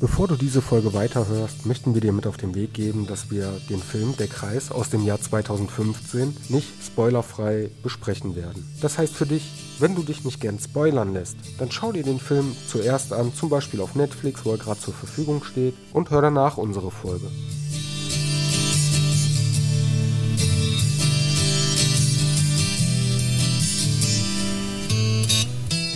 Bevor du diese Folge weiterhörst, möchten wir dir mit auf den Weg geben, dass wir den Film Der Kreis aus dem Jahr 2015 nicht spoilerfrei besprechen werden. Das heißt für dich, wenn du dich nicht gern spoilern lässt, dann schau dir den Film zuerst an, zum Beispiel auf Netflix, wo er gerade zur Verfügung steht, und hör danach unsere Folge.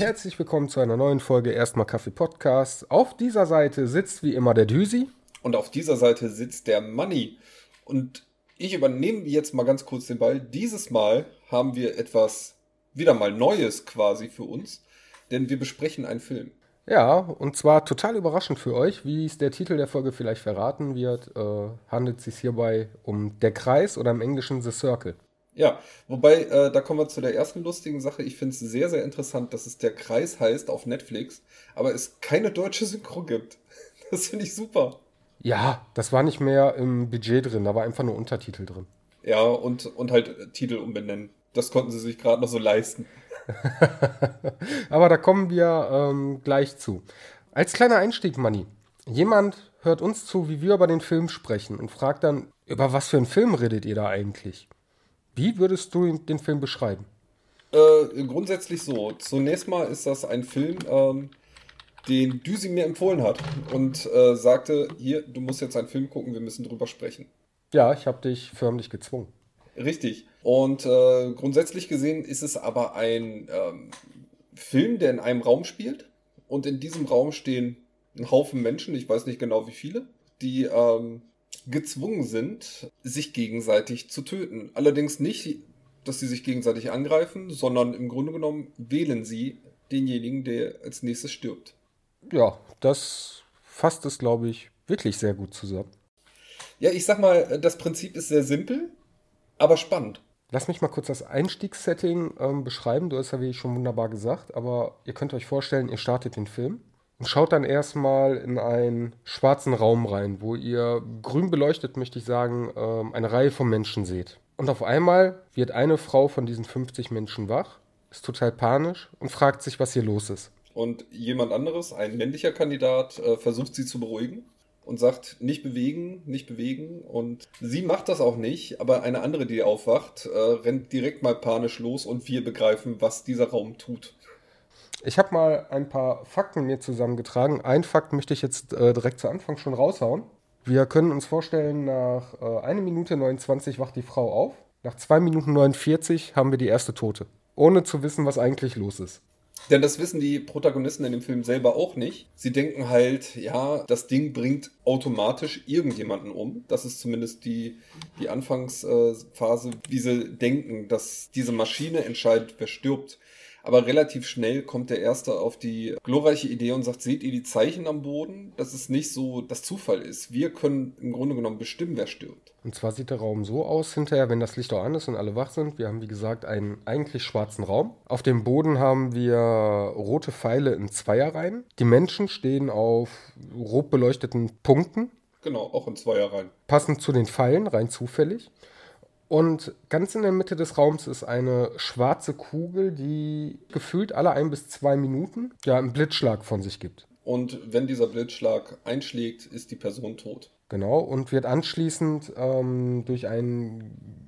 Herzlich willkommen zu einer neuen Folge Erstmal Kaffee Podcast. Auf dieser Seite sitzt wie immer der Düsi. Und auf dieser Seite sitzt der Money. Und ich übernehme jetzt mal ganz kurz den Ball. Dieses Mal haben wir etwas wieder mal Neues quasi für uns, denn wir besprechen einen Film. Ja, und zwar total überraschend für euch, wie es der Titel der Folge vielleicht verraten wird, äh, handelt es sich hierbei um Der Kreis oder im Englischen The Circle. Ja, wobei, äh, da kommen wir zu der ersten lustigen Sache. Ich finde es sehr, sehr interessant, dass es der Kreis heißt auf Netflix, aber es keine deutsche Synchro gibt. Das finde ich super. Ja, das war nicht mehr im Budget drin, da war einfach nur Untertitel drin. Ja, und, und halt Titel umbenennen. Das konnten sie sich gerade noch so leisten. aber da kommen wir ähm, gleich zu. Als kleiner Einstieg, Manni. Jemand hört uns zu, wie wir über den Film sprechen und fragt dann, über was für einen Film redet ihr da eigentlich? Wie würdest du den Film beschreiben? Äh, grundsätzlich so. Zunächst mal ist das ein Film, ähm, den Düsi mir empfohlen hat und äh, sagte, hier, du musst jetzt einen Film gucken, wir müssen drüber sprechen. Ja, ich habe dich förmlich gezwungen. Richtig. Und äh, grundsätzlich gesehen ist es aber ein ähm, Film, der in einem Raum spielt. Und in diesem Raum stehen ein Haufen Menschen, ich weiß nicht genau wie viele, die ähm, gezwungen sind, sich gegenseitig zu töten. Allerdings nicht, dass sie sich gegenseitig angreifen, sondern im Grunde genommen wählen sie denjenigen, der als nächstes stirbt. Ja, das fasst es, glaube ich, wirklich sehr gut zusammen. Ja, ich sag mal, das Prinzip ist sehr simpel, aber spannend. Lass mich mal kurz das Einstiegssetting ähm, beschreiben. Du hast ja, wie ich schon wunderbar gesagt, aber ihr könnt euch vorstellen, ihr startet den Film schaut dann erstmal in einen schwarzen Raum rein, wo ihr grün beleuchtet, möchte ich sagen, ähm, eine Reihe von Menschen seht. Und auf einmal wird eine Frau von diesen 50 Menschen wach, ist total panisch und fragt sich, was hier los ist. Und jemand anderes, ein männlicher Kandidat, äh, versucht sie zu beruhigen und sagt, nicht bewegen, nicht bewegen. Und sie macht das auch nicht, aber eine andere, die aufwacht, äh, rennt direkt mal panisch los und wir begreifen, was dieser Raum tut. Ich habe mal ein paar Fakten mir zusammengetragen. Ein Fakt möchte ich jetzt äh, direkt zu Anfang schon raushauen. Wir können uns vorstellen, nach äh, 1 Minute 29 wacht die Frau auf. Nach 2 Minuten 49 haben wir die erste Tote. Ohne zu wissen, was eigentlich los ist. Denn das wissen die Protagonisten in dem Film selber auch nicht. Sie denken halt, ja, das Ding bringt automatisch irgendjemanden um. Das ist zumindest die, die Anfangsphase, wie sie denken, dass diese Maschine entscheidet, wer stirbt. Aber relativ schnell kommt der Erste auf die glorreiche Idee und sagt, seht ihr die Zeichen am Boden? Dass es nicht so das Zufall ist. Wir können im Grunde genommen bestimmen, wer stirbt. Und zwar sieht der Raum so aus hinterher, wenn das Licht auch an ist und alle wach sind. Wir haben, wie gesagt, einen eigentlich schwarzen Raum. Auf dem Boden haben wir rote Pfeile in Zweierreihen. Die Menschen stehen auf rot beleuchteten Punkten. Genau, auch in Zweierreihen. Passend zu den Pfeilen, rein zufällig. Und ganz in der Mitte des Raums ist eine schwarze Kugel, die gefühlt alle ein bis zwei Minuten ja einen Blitzschlag von sich gibt. Und wenn dieser Blitzschlag einschlägt, ist die Person tot. Genau, und wird anschließend ähm, durch einen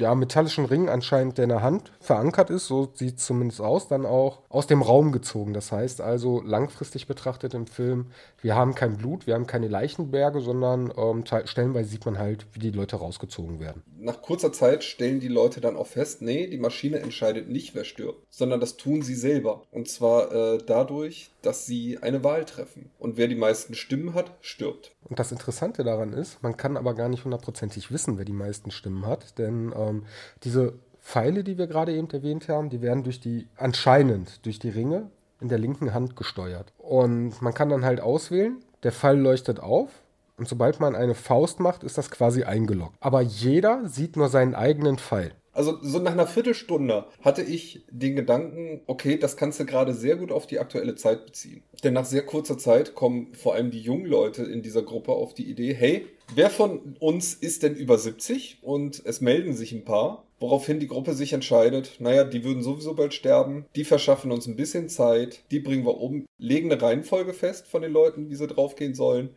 ja, metallischen Ring anscheinend, der in der Hand verankert ist, so sieht es zumindest aus, dann auch aus dem Raum gezogen. Das heißt also langfristig betrachtet im Film, wir haben kein Blut, wir haben keine Leichenberge, sondern ähm, stellenweise sieht man halt, wie die Leute rausgezogen werden. Nach kurzer Zeit stellen die Leute dann auch fest, nee, die Maschine entscheidet nicht, wer stirbt, sondern das tun sie selber. Und zwar äh, dadurch, dass sie eine Wahl treffen. Und wer die meisten Stimmen hat, stirbt. Und das Interessante daran ist, man kann aber gar nicht hundertprozentig wissen, wer die meisten Stimmen hat, denn ähm, diese Pfeile, die wir gerade eben erwähnt haben, die werden durch die, anscheinend durch die Ringe in der linken Hand gesteuert. Und man kann dann halt auswählen, der Pfeil leuchtet auf und sobald man eine Faust macht, ist das quasi eingeloggt. Aber jeder sieht nur seinen eigenen Pfeil. Also so nach einer Viertelstunde hatte ich den Gedanken, okay, das kannst du gerade sehr gut auf die aktuelle Zeit beziehen. Denn nach sehr kurzer Zeit kommen vor allem die jungen Leute in dieser Gruppe auf die Idee, hey, wer von uns ist denn über 70? Und es melden sich ein paar, woraufhin die Gruppe sich entscheidet, naja, die würden sowieso bald sterben, die verschaffen uns ein bisschen Zeit, die bringen wir um, legen eine Reihenfolge fest von den Leuten, wie sie draufgehen sollen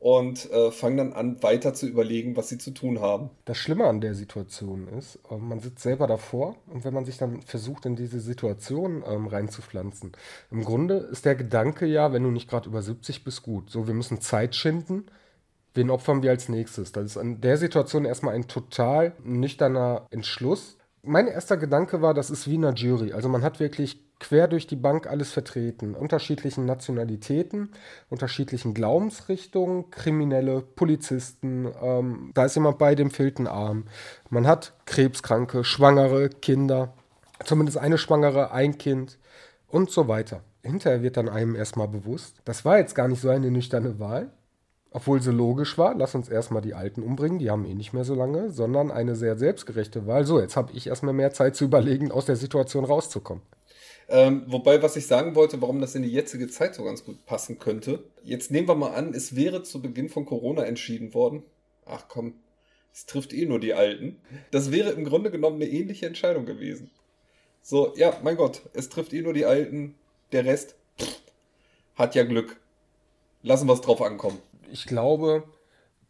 und äh, fangen dann an, weiter zu überlegen, was sie zu tun haben. Das Schlimme an der Situation ist, äh, man sitzt selber davor und wenn man sich dann versucht, in diese Situation ähm, reinzupflanzen, im Grunde ist der Gedanke ja, wenn du nicht gerade über 70 bist, gut. So, wir müssen Zeit schinden. Wen opfern wir als nächstes? Das ist in der Situation erstmal ein total nüchterner Entschluss. Mein erster Gedanke war, das ist wie eine Jury. Also man hat wirklich quer durch die Bank alles vertreten. Unterschiedlichen Nationalitäten, unterschiedlichen Glaubensrichtungen, Kriminelle, Polizisten. Ähm, da ist jemand bei dem fehlten Arm. Man hat Krebskranke, Schwangere, Kinder. Zumindest eine Schwangere, ein Kind und so weiter. Hinterher wird dann einem erstmal bewusst, das war jetzt gar nicht so eine nüchterne Wahl, obwohl sie logisch war, lass uns erstmal die Alten umbringen, die haben eh nicht mehr so lange, sondern eine sehr selbstgerechte Wahl. So, jetzt habe ich erstmal mehr Zeit zu überlegen, aus der Situation rauszukommen. Ähm, wobei, was ich sagen wollte, warum das in die jetzige Zeit so ganz gut passen könnte. Jetzt nehmen wir mal an, es wäre zu Beginn von Corona entschieden worden. Ach komm, es trifft eh nur die Alten. Das wäre im Grunde genommen eine ähnliche Entscheidung gewesen. So, ja, mein Gott, es trifft eh nur die Alten. Der Rest pff, hat ja Glück. Lassen wir es drauf ankommen. Ich glaube,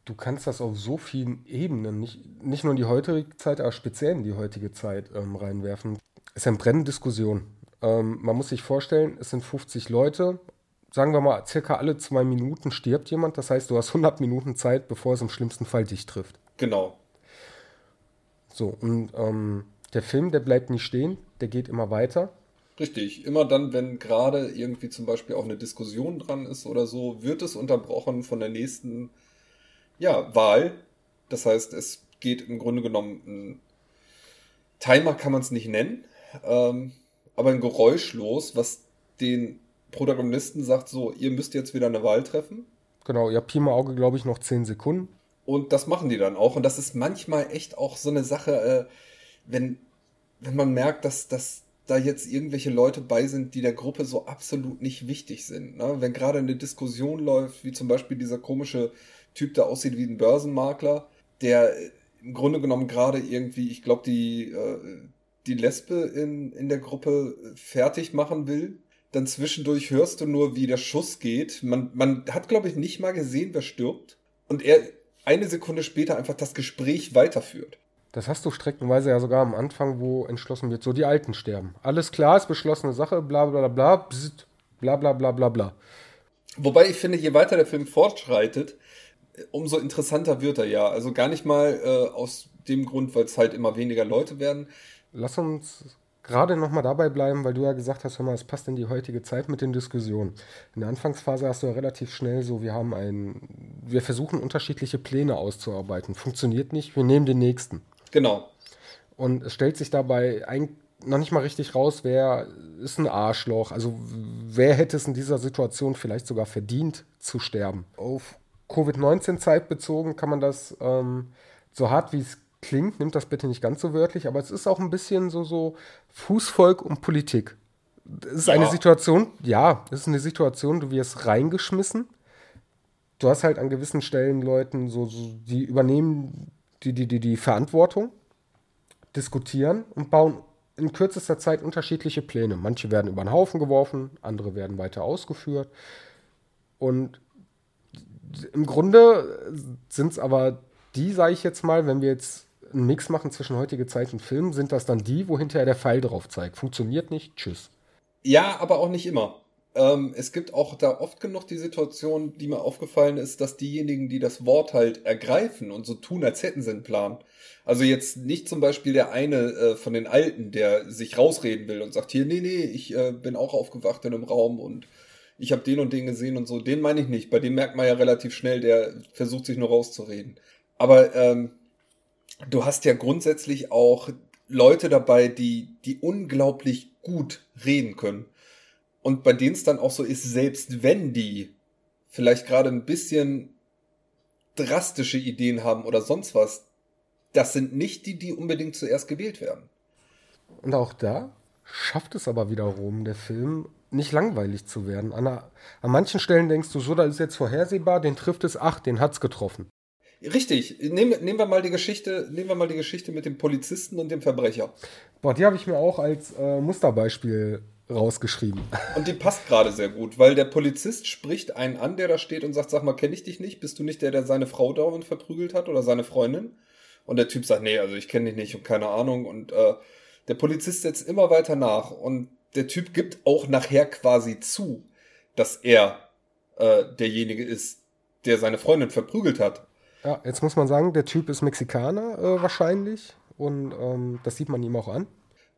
du kannst das auf so vielen Ebenen, nicht, nicht nur in die heutige Zeit, aber speziell in die heutige Zeit ähm, reinwerfen. Es ist eine brennende Diskussion. Ähm, man muss sich vorstellen, es sind 50 Leute. Sagen wir mal, circa alle zwei Minuten stirbt jemand. Das heißt, du hast 100 Minuten Zeit, bevor es im schlimmsten Fall dich trifft. Genau. So, und ähm, der Film, der bleibt nicht stehen, der geht immer weiter. Richtig, immer dann, wenn gerade irgendwie zum Beispiel auch eine Diskussion dran ist oder so, wird es unterbrochen von der nächsten ja, Wahl. Das heißt, es geht im Grunde genommen ein Timer kann man es nicht nennen. Ähm, aber ein Geräusch los, was den Protagonisten sagt, so, ihr müsst jetzt wieder eine Wahl treffen. Genau, ihr habt Pi mal Auge, glaube ich, noch 10 Sekunden. Und das machen die dann auch. Und das ist manchmal echt auch so eine Sache, äh, wenn, wenn man merkt, dass, dass da jetzt irgendwelche Leute bei sind, die der Gruppe so absolut nicht wichtig sind. Ne? Wenn gerade eine Diskussion läuft, wie zum Beispiel dieser komische Typ, der aussieht wie ein Börsenmakler, der im Grunde genommen gerade irgendwie, ich glaube, die, äh, die Lesbe in, in der Gruppe fertig machen will. Dann zwischendurch hörst du nur, wie der Schuss geht. Man, man hat, glaube ich, nicht mal gesehen, wer stirbt. Und er eine Sekunde später einfach das Gespräch weiterführt. Das hast du streckenweise ja sogar am Anfang, wo entschlossen wird, so die Alten sterben. Alles klar, ist beschlossene Sache, bla bla bla, bzzt, bla bla bla bla bla. Wobei ich finde, je weiter der Film fortschreitet, umso interessanter wird er ja. Also gar nicht mal äh, aus dem Grund, weil es halt immer weniger Leute werden, lass uns gerade nochmal dabei bleiben, weil du ja gesagt hast, hör mal, es passt in die heutige Zeit mit den Diskussionen. In der Anfangsphase hast du ja relativ schnell so, wir haben ein, wir versuchen unterschiedliche Pläne auszuarbeiten. Funktioniert nicht, wir nehmen den nächsten. Genau. Und es stellt sich dabei ein, noch nicht mal richtig raus, wer ist ein Arschloch. Also wer hätte es in dieser Situation vielleicht sogar verdient zu sterben. Auf Covid-19-Zeit bezogen kann man das ähm, so hart wie es klingt, nimmt das bitte nicht ganz so wörtlich, aber es ist auch ein bisschen so, so Fußvolk und Politik. Es ist ja. eine Situation, ja, es ist eine Situation, du wirst reingeschmissen. Du hast halt an gewissen Stellen Leuten, so, so die übernehmen die, die, die, die Verantwortung, diskutieren und bauen in kürzester Zeit unterschiedliche Pläne. Manche werden über den Haufen geworfen, andere werden weiter ausgeführt. Und im Grunde sind es aber die, sage ich jetzt mal, wenn wir jetzt einen Mix machen zwischen heutige Zeit und Film, sind das dann die, wo hinterher der Pfeil drauf zeigt. Funktioniert nicht, tschüss. Ja, aber auch nicht immer. Ähm, es gibt auch da oft genug die Situation, die mir aufgefallen ist, dass diejenigen, die das Wort halt ergreifen und so tun, als hätten sie einen Plan. Also jetzt nicht zum Beispiel der eine äh, von den Alten, der sich rausreden will und sagt, hier, nee, nee, ich äh, bin auch aufgewacht in einem Raum und ich habe den und den gesehen und so. Den meine ich nicht. Bei dem merkt man ja relativ schnell, der versucht sich nur rauszureden. Aber ähm, du hast ja grundsätzlich auch Leute dabei, die, die unglaublich gut reden können. Und bei denen es dann auch so ist, selbst wenn die vielleicht gerade ein bisschen drastische Ideen haben oder sonst was, das sind nicht die, die unbedingt zuerst gewählt werden. Und auch da schafft es aber wiederum der Film nicht langweilig zu werden. An, einer, an manchen Stellen denkst du so, da ist jetzt vorhersehbar, den trifft es, ach, den hat's getroffen. Richtig. Nehmen, nehmen wir mal die Geschichte, nehmen wir mal die Geschichte mit dem Polizisten und dem Verbrecher. Boah, die habe ich mir auch als äh, Musterbeispiel rausgeschrieben. Und die passt gerade sehr gut, weil der Polizist spricht einen an, der da steht und sagt, sag mal, kenne ich dich nicht? Bist du nicht der, der seine Frau dauernd verprügelt hat oder seine Freundin? Und der Typ sagt, nee, also ich kenne dich nicht und keine Ahnung. Und äh, der Polizist setzt immer weiter nach und der Typ gibt auch nachher quasi zu, dass er äh, derjenige ist, der seine Freundin verprügelt hat. Ja, jetzt muss man sagen, der Typ ist Mexikaner äh, wahrscheinlich und ähm, das sieht man ihm auch an.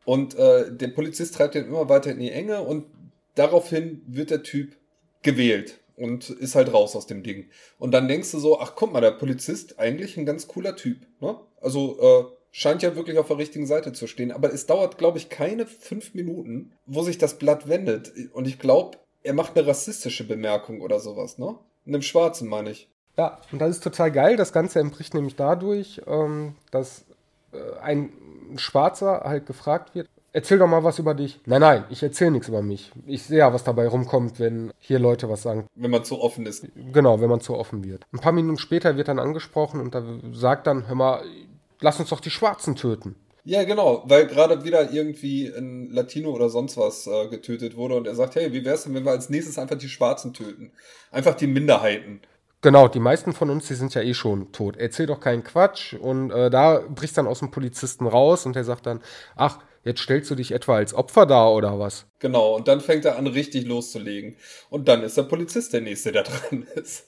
Und äh, der Polizist treibt ihn immer weiter in die Enge und daraufhin wird der Typ gewählt und ist halt raus aus dem Ding. Und dann denkst du so, ach guck mal, der Polizist eigentlich ein ganz cooler Typ. Ne? Also äh, scheint ja wirklich auf der richtigen Seite zu stehen. Aber es dauert, glaube ich, keine fünf Minuten, wo sich das Blatt wendet. Und ich glaube, er macht eine rassistische Bemerkung oder sowas, ne? In dem Schwarzen, meine ich. Ja, und das ist total geil. Das Ganze entbricht nämlich dadurch, ähm, dass äh, ein Schwarzer halt gefragt wird, erzähl doch mal was über dich. Nein, nein, ich erzähle nichts über mich. Ich sehe ja, was dabei rumkommt, wenn hier Leute was sagen. Wenn man zu offen ist. Genau, wenn man zu offen wird. Ein paar Minuten später wird dann angesprochen und da sagt dann, hör mal, lass uns doch die Schwarzen töten. Ja, genau, weil gerade wieder irgendwie ein Latino oder sonst was äh, getötet wurde und er sagt, hey, wie wär's denn, wenn wir als nächstes einfach die Schwarzen töten? Einfach die Minderheiten. Genau, die meisten von uns, die sind ja eh schon tot. Erzähl doch keinen Quatsch. Und äh, da bricht dann aus dem Polizisten raus und der sagt dann, ach, jetzt stellst du dich etwa als Opfer dar oder was? Genau, und dann fängt er an, richtig loszulegen. Und dann ist der Polizist der Nächste, der dran ist.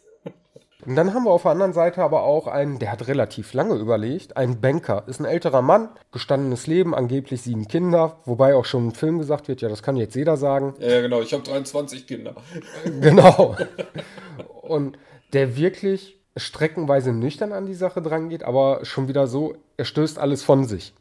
Und dann haben wir auf der anderen Seite aber auch einen, der hat relativ lange überlegt, einen Banker. Ist ein älterer Mann, gestandenes Leben, angeblich sieben Kinder, wobei auch schon im Film gesagt wird, ja, das kann jetzt jeder sagen. Ja, genau, ich habe 23 Kinder. genau. Und der wirklich streckenweise nüchtern an die Sache drangeht, aber schon wieder so, er stößt alles von sich.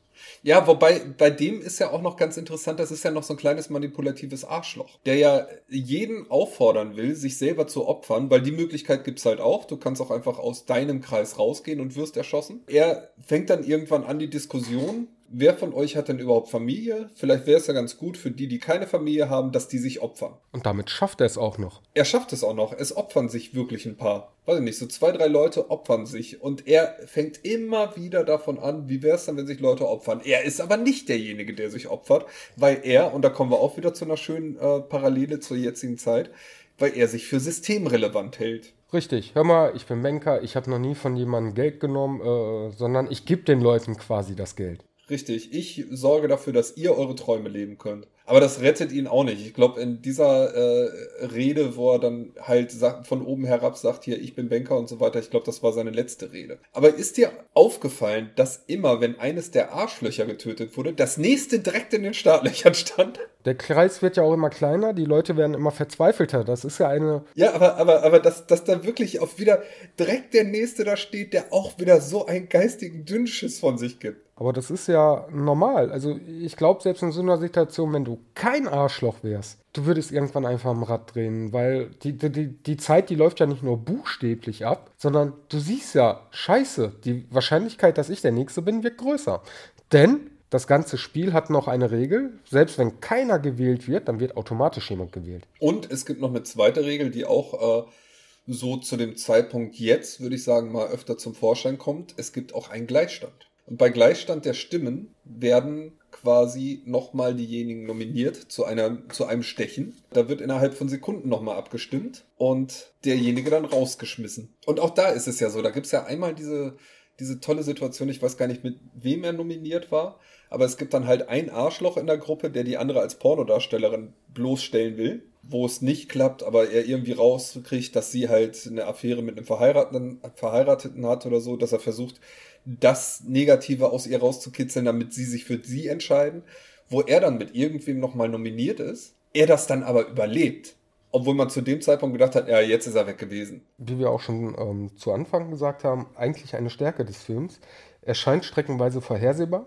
Ja, wobei bei dem ist ja auch noch ganz interessant, das ist ja noch so ein kleines manipulatives Arschloch, der ja jeden auffordern will, sich selber zu opfern, weil die Möglichkeit gibt's halt auch. Du kannst auch einfach aus deinem Kreis rausgehen und wirst erschossen. Er fängt dann irgendwann an die Diskussion, wer von euch hat denn überhaupt Familie? Vielleicht wäre es ja ganz gut für die, die keine Familie haben, dass die sich opfern. Und damit schafft er es auch noch. Er schafft es auch noch. Es opfern sich wirklich ein paar. Weiß ich nicht, so zwei, drei Leute opfern sich. Und er fängt immer wieder davon an, wie wäre es dann, wenn sich Leute opfern. Er ist aber nicht derjenige, der sich opfert, weil er, und da kommen wir auch wieder zu einer schönen äh, Parallele zur jetzigen Zeit, weil er sich für systemrelevant hält. Richtig, hör mal, ich bin Banker, ich habe noch nie von jemandem Geld genommen, äh, sondern ich gebe den Leuten quasi das Geld. Richtig, ich sorge dafür, dass ihr eure Träume leben könnt. Aber das rettet ihn auch nicht. Ich glaube, in dieser äh, Rede, wo er dann halt sagt, von oben herab sagt, hier, ich bin Banker und so weiter, ich glaube, das war seine letzte Rede. Aber ist dir aufgefallen, dass immer, wenn eines der Arschlöcher getötet wurde, das nächste direkt in den Startlöchern stand? Der Kreis wird ja auch immer kleiner, die Leute werden immer verzweifelter. Das ist ja eine. Ja, aber, aber, aber dass, dass da wirklich auch wieder direkt der nächste da steht, der auch wieder so einen geistigen Dünnschiss von sich gibt. Aber das ist ja normal. Also ich glaube, selbst in so einer Situation, wenn du kein Arschloch wärst, du würdest irgendwann einfach am Rad drehen, weil die, die, die Zeit, die läuft ja nicht nur buchstäblich ab, sondern du siehst ja, scheiße, die Wahrscheinlichkeit, dass ich der Nächste bin, wird größer. Denn das ganze Spiel hat noch eine Regel. Selbst wenn keiner gewählt wird, dann wird automatisch jemand gewählt. Und es gibt noch eine zweite Regel, die auch äh, so zu dem Zeitpunkt jetzt, würde ich sagen, mal öfter zum Vorschein kommt. Es gibt auch einen Gleichstand. Und bei Gleichstand der Stimmen werden quasi nochmal diejenigen nominiert zu, einer, zu einem Stechen. Da wird innerhalb von Sekunden nochmal abgestimmt und derjenige dann rausgeschmissen. Und auch da ist es ja so, da gibt es ja einmal diese, diese tolle Situation, ich weiß gar nicht, mit wem er nominiert war, aber es gibt dann halt ein Arschloch in der Gruppe, der die andere als Pornodarstellerin bloßstellen will, wo es nicht klappt, aber er irgendwie rauskriegt, dass sie halt eine Affäre mit einem Verheirateten, Verheirateten hat oder so, dass er versucht, das Negative aus ihr rauszukitzeln, damit sie sich für sie entscheiden, wo er dann mit irgendwem nochmal nominiert ist, er das dann aber überlebt. Obwohl man zu dem Zeitpunkt gedacht hat, ja, jetzt ist er weg gewesen. Wie wir auch schon ähm, zu Anfang gesagt haben, eigentlich eine Stärke des Films. Er scheint streckenweise vorhersehbar.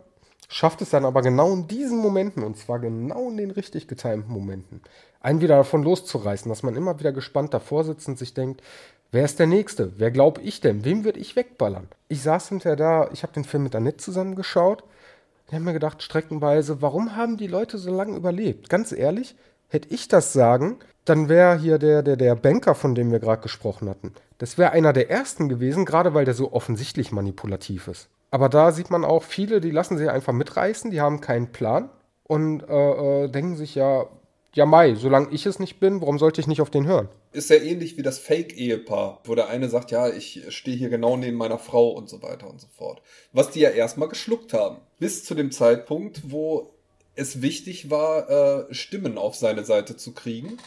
Schafft es dann aber genau in diesen Momenten, und zwar genau in den richtig getimten Momenten, einen wieder davon loszureißen, dass man immer wieder gespannt davor sitzt und sich denkt, wer ist der Nächste? Wer glaube ich denn? Wem würde ich wegballern? Ich saß hinterher da, ich habe den Film mit Annette zusammengeschaut. Ich habe mir gedacht, streckenweise, warum haben die Leute so lange überlebt? Ganz ehrlich, hätte ich das sagen, dann wäre hier der, der, der Banker, von dem wir gerade gesprochen hatten. Das wäre einer der ersten gewesen, gerade weil der so offensichtlich manipulativ ist. Aber da sieht man auch viele, die lassen sich einfach mitreißen, die haben keinen Plan und äh, äh, denken sich ja, ja Mai, solange ich es nicht bin, warum sollte ich nicht auf den hören? Ist ja ähnlich wie das Fake-Ehepaar, wo der eine sagt, ja, ich stehe hier genau neben meiner Frau und so weiter und so fort. Was die ja erstmal geschluckt haben. Bis zu dem Zeitpunkt, wo es wichtig war, äh, Stimmen auf seine Seite zu kriegen.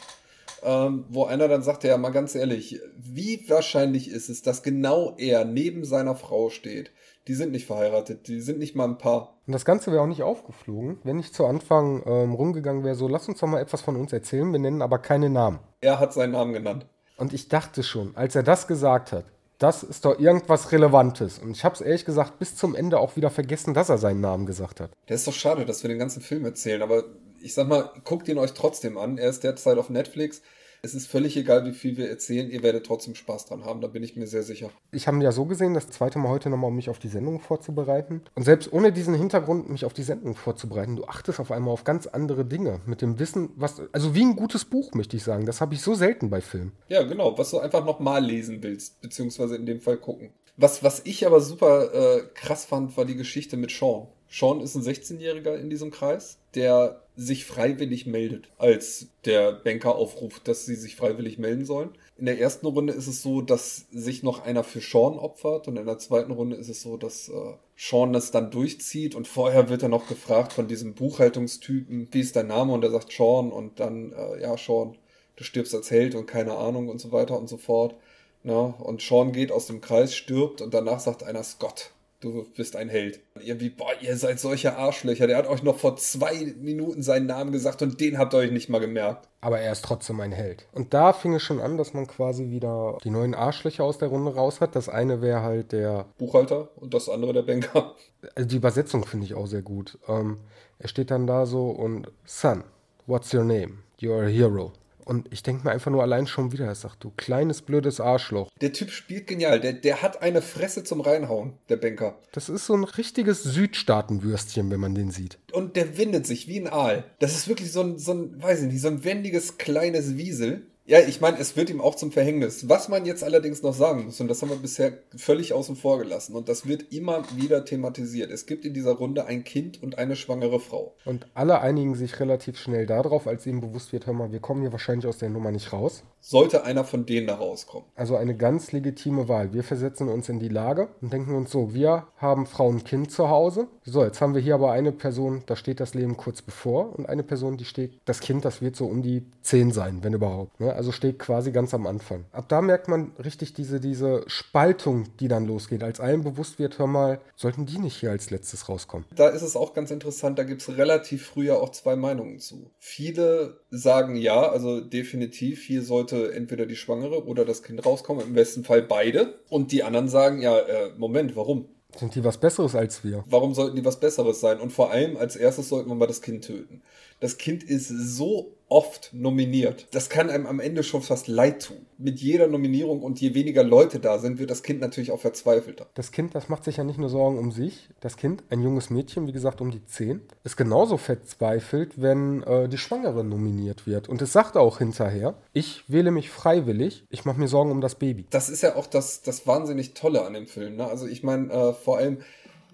Ähm, wo einer dann sagte, ja mal ganz ehrlich, wie wahrscheinlich ist es, dass genau er neben seiner Frau steht? Die sind nicht verheiratet, die sind nicht mal ein Paar. Und das Ganze wäre auch nicht aufgeflogen, wenn ich zu Anfang ähm, rumgegangen wäre, so lass uns doch mal etwas von uns erzählen, wir nennen aber keine Namen. Er hat seinen Namen genannt. Und ich dachte schon, als er das gesagt hat, das ist doch irgendwas Relevantes. Und ich habe es ehrlich gesagt bis zum Ende auch wieder vergessen, dass er seinen Namen gesagt hat. Der ist doch schade, dass wir den ganzen Film erzählen, aber ich sag mal, guckt ihn euch trotzdem an. Er ist derzeit auf Netflix. Es ist völlig egal, wie viel wir erzählen, ihr werdet trotzdem Spaß dran haben, da bin ich mir sehr sicher. Ich habe ja so gesehen, das zweite Mal heute nochmal, um mich auf die Sendung vorzubereiten. Und selbst ohne diesen Hintergrund, mich auf die Sendung vorzubereiten, du achtest auf einmal auf ganz andere Dinge. Mit dem Wissen, was. Also wie ein gutes Buch, möchte ich sagen. Das habe ich so selten bei Filmen. Ja, genau, was du einfach nochmal lesen willst, beziehungsweise in dem Fall gucken. Was, was ich aber super äh, krass fand, war die Geschichte mit Sean. Sean ist ein 16-Jähriger in diesem Kreis, der sich freiwillig meldet, als der Banker aufruft, dass sie sich freiwillig melden sollen. In der ersten Runde ist es so, dass sich noch einer für Sean opfert und in der zweiten Runde ist es so, dass äh, Sean das dann durchzieht und vorher wird er noch gefragt von diesem Buchhaltungstypen, wie ist dein Name und er sagt Sean und dann, äh, ja Sean, du stirbst als Held und keine Ahnung und so weiter und so fort. Ja, und Sean geht aus dem Kreis, stirbt und danach sagt einer Scott du bist ein Held. Irgendwie, boah, ihr seid solche Arschlöcher. Der hat euch noch vor zwei Minuten seinen Namen gesagt und den habt ihr euch nicht mal gemerkt. Aber er ist trotzdem ein Held. Und da fing es schon an, dass man quasi wieder die neuen Arschlöcher aus der Runde raus hat. Das eine wäre halt der Buchhalter und das andere der Banker. Also die Übersetzung finde ich auch sehr gut. Ähm, er steht dann da so und Son, what's your name? You're a hero. Und ich denke mir einfach nur allein schon wieder, er sagt, du kleines blödes Arschloch. Der Typ spielt genial. Der, der hat eine Fresse zum Reinhauen, der Banker. Das ist so ein richtiges Südstaatenwürstchen, wenn man den sieht. Und der windet sich wie ein Aal. Das ist wirklich so ein, so ein, weiß ich nicht, so ein wendiges kleines Wiesel. Ja, ich meine, es wird ihm auch zum Verhängnis. Was man jetzt allerdings noch sagen muss, und das haben wir bisher völlig außen vor gelassen, und das wird immer wieder thematisiert. Es gibt in dieser Runde ein Kind und eine schwangere Frau. Und alle einigen sich relativ schnell darauf, als ihnen bewusst wird, hör mal, wir kommen hier wahrscheinlich aus der Nummer nicht raus. Sollte einer von denen da rauskommen. Also eine ganz legitime Wahl. Wir versetzen uns in die Lage und denken uns so, wir haben Frau und Kind zu Hause. So, jetzt haben wir hier aber eine Person, da steht das Leben kurz bevor, und eine Person, die steht, das Kind, das wird so um die 10 sein, wenn überhaupt. Ne? Also steht quasi ganz am Anfang. Ab da merkt man richtig diese, diese Spaltung, die dann losgeht, als allen bewusst wird, hör mal, sollten die nicht hier als letztes rauskommen. Da ist es auch ganz interessant, da gibt es relativ früher auch zwei Meinungen zu. Viele sagen ja, also definitiv, hier sollte entweder die Schwangere oder das Kind rauskommen, im besten Fall beide. Und die anderen sagen, ja, äh, Moment, warum? Sind die was Besseres als wir? Warum sollten die was Besseres sein? Und vor allem als erstes sollten wir mal das Kind töten. Das Kind ist so oft nominiert. Das kann einem am Ende schon fast leid tun. Mit jeder Nominierung und je weniger Leute da sind, wird das Kind natürlich auch verzweifelter. Das Kind, das macht sich ja nicht nur Sorgen um sich. Das Kind, ein junges Mädchen, wie gesagt um die 10, ist genauso verzweifelt, wenn äh, die Schwangere nominiert wird. Und es sagt auch hinterher, ich wähle mich freiwillig, ich mache mir Sorgen um das Baby. Das ist ja auch das, das wahnsinnig Tolle an dem Film. Ne? Also ich meine, äh, vor allem,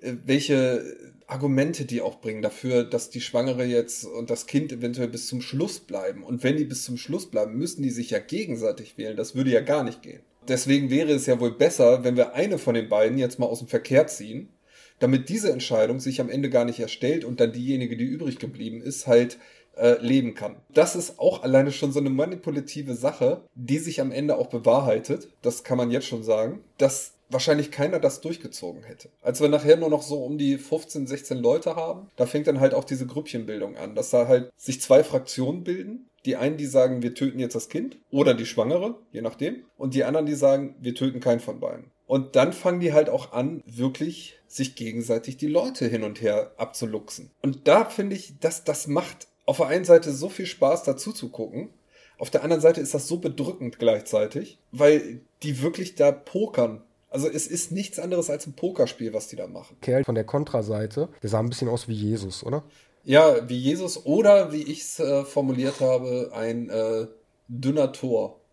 äh, welche Argumente die auch bringen dafür, dass die Schwangere jetzt und das Kind eventuell bis zum Schluss bleiben. Und wenn die bis zum Schluss bleiben, müssen die sich ja gegenseitig wählen. Das würde ja gar nicht gehen. Deswegen wäre es ja wohl besser, wenn wir eine von den beiden jetzt mal aus dem Verkehr ziehen, damit diese Entscheidung sich am Ende gar nicht erstellt und dann diejenige, die übrig geblieben ist, halt äh, leben kann. Das ist auch alleine schon so eine manipulative Sache, die sich am Ende auch bewahrheitet. Das kann man jetzt schon sagen. Dass wahrscheinlich keiner das durchgezogen hätte. Als wir nachher nur noch so um die 15, 16 Leute haben, da fängt dann halt auch diese Grüppchenbildung an, dass da halt sich zwei Fraktionen bilden. Die einen, die sagen, wir töten jetzt das Kind oder die Schwangere, je nachdem. Und die anderen, die sagen, wir töten keinen von beiden. Und dann fangen die halt auch an, wirklich sich gegenseitig die Leute hin und her abzuluxen. Und da finde ich, dass das macht auf der einen Seite so viel Spaß dazu zu gucken. Auf der anderen Seite ist das so bedrückend gleichzeitig, weil die wirklich da pokern. Also es ist nichts anderes als ein Pokerspiel, was die da machen. Kerl von der Kontraseite, der sah ein bisschen aus wie Jesus, oder? Ja, wie Jesus oder wie ich es äh, formuliert habe, ein äh, dünner Tor.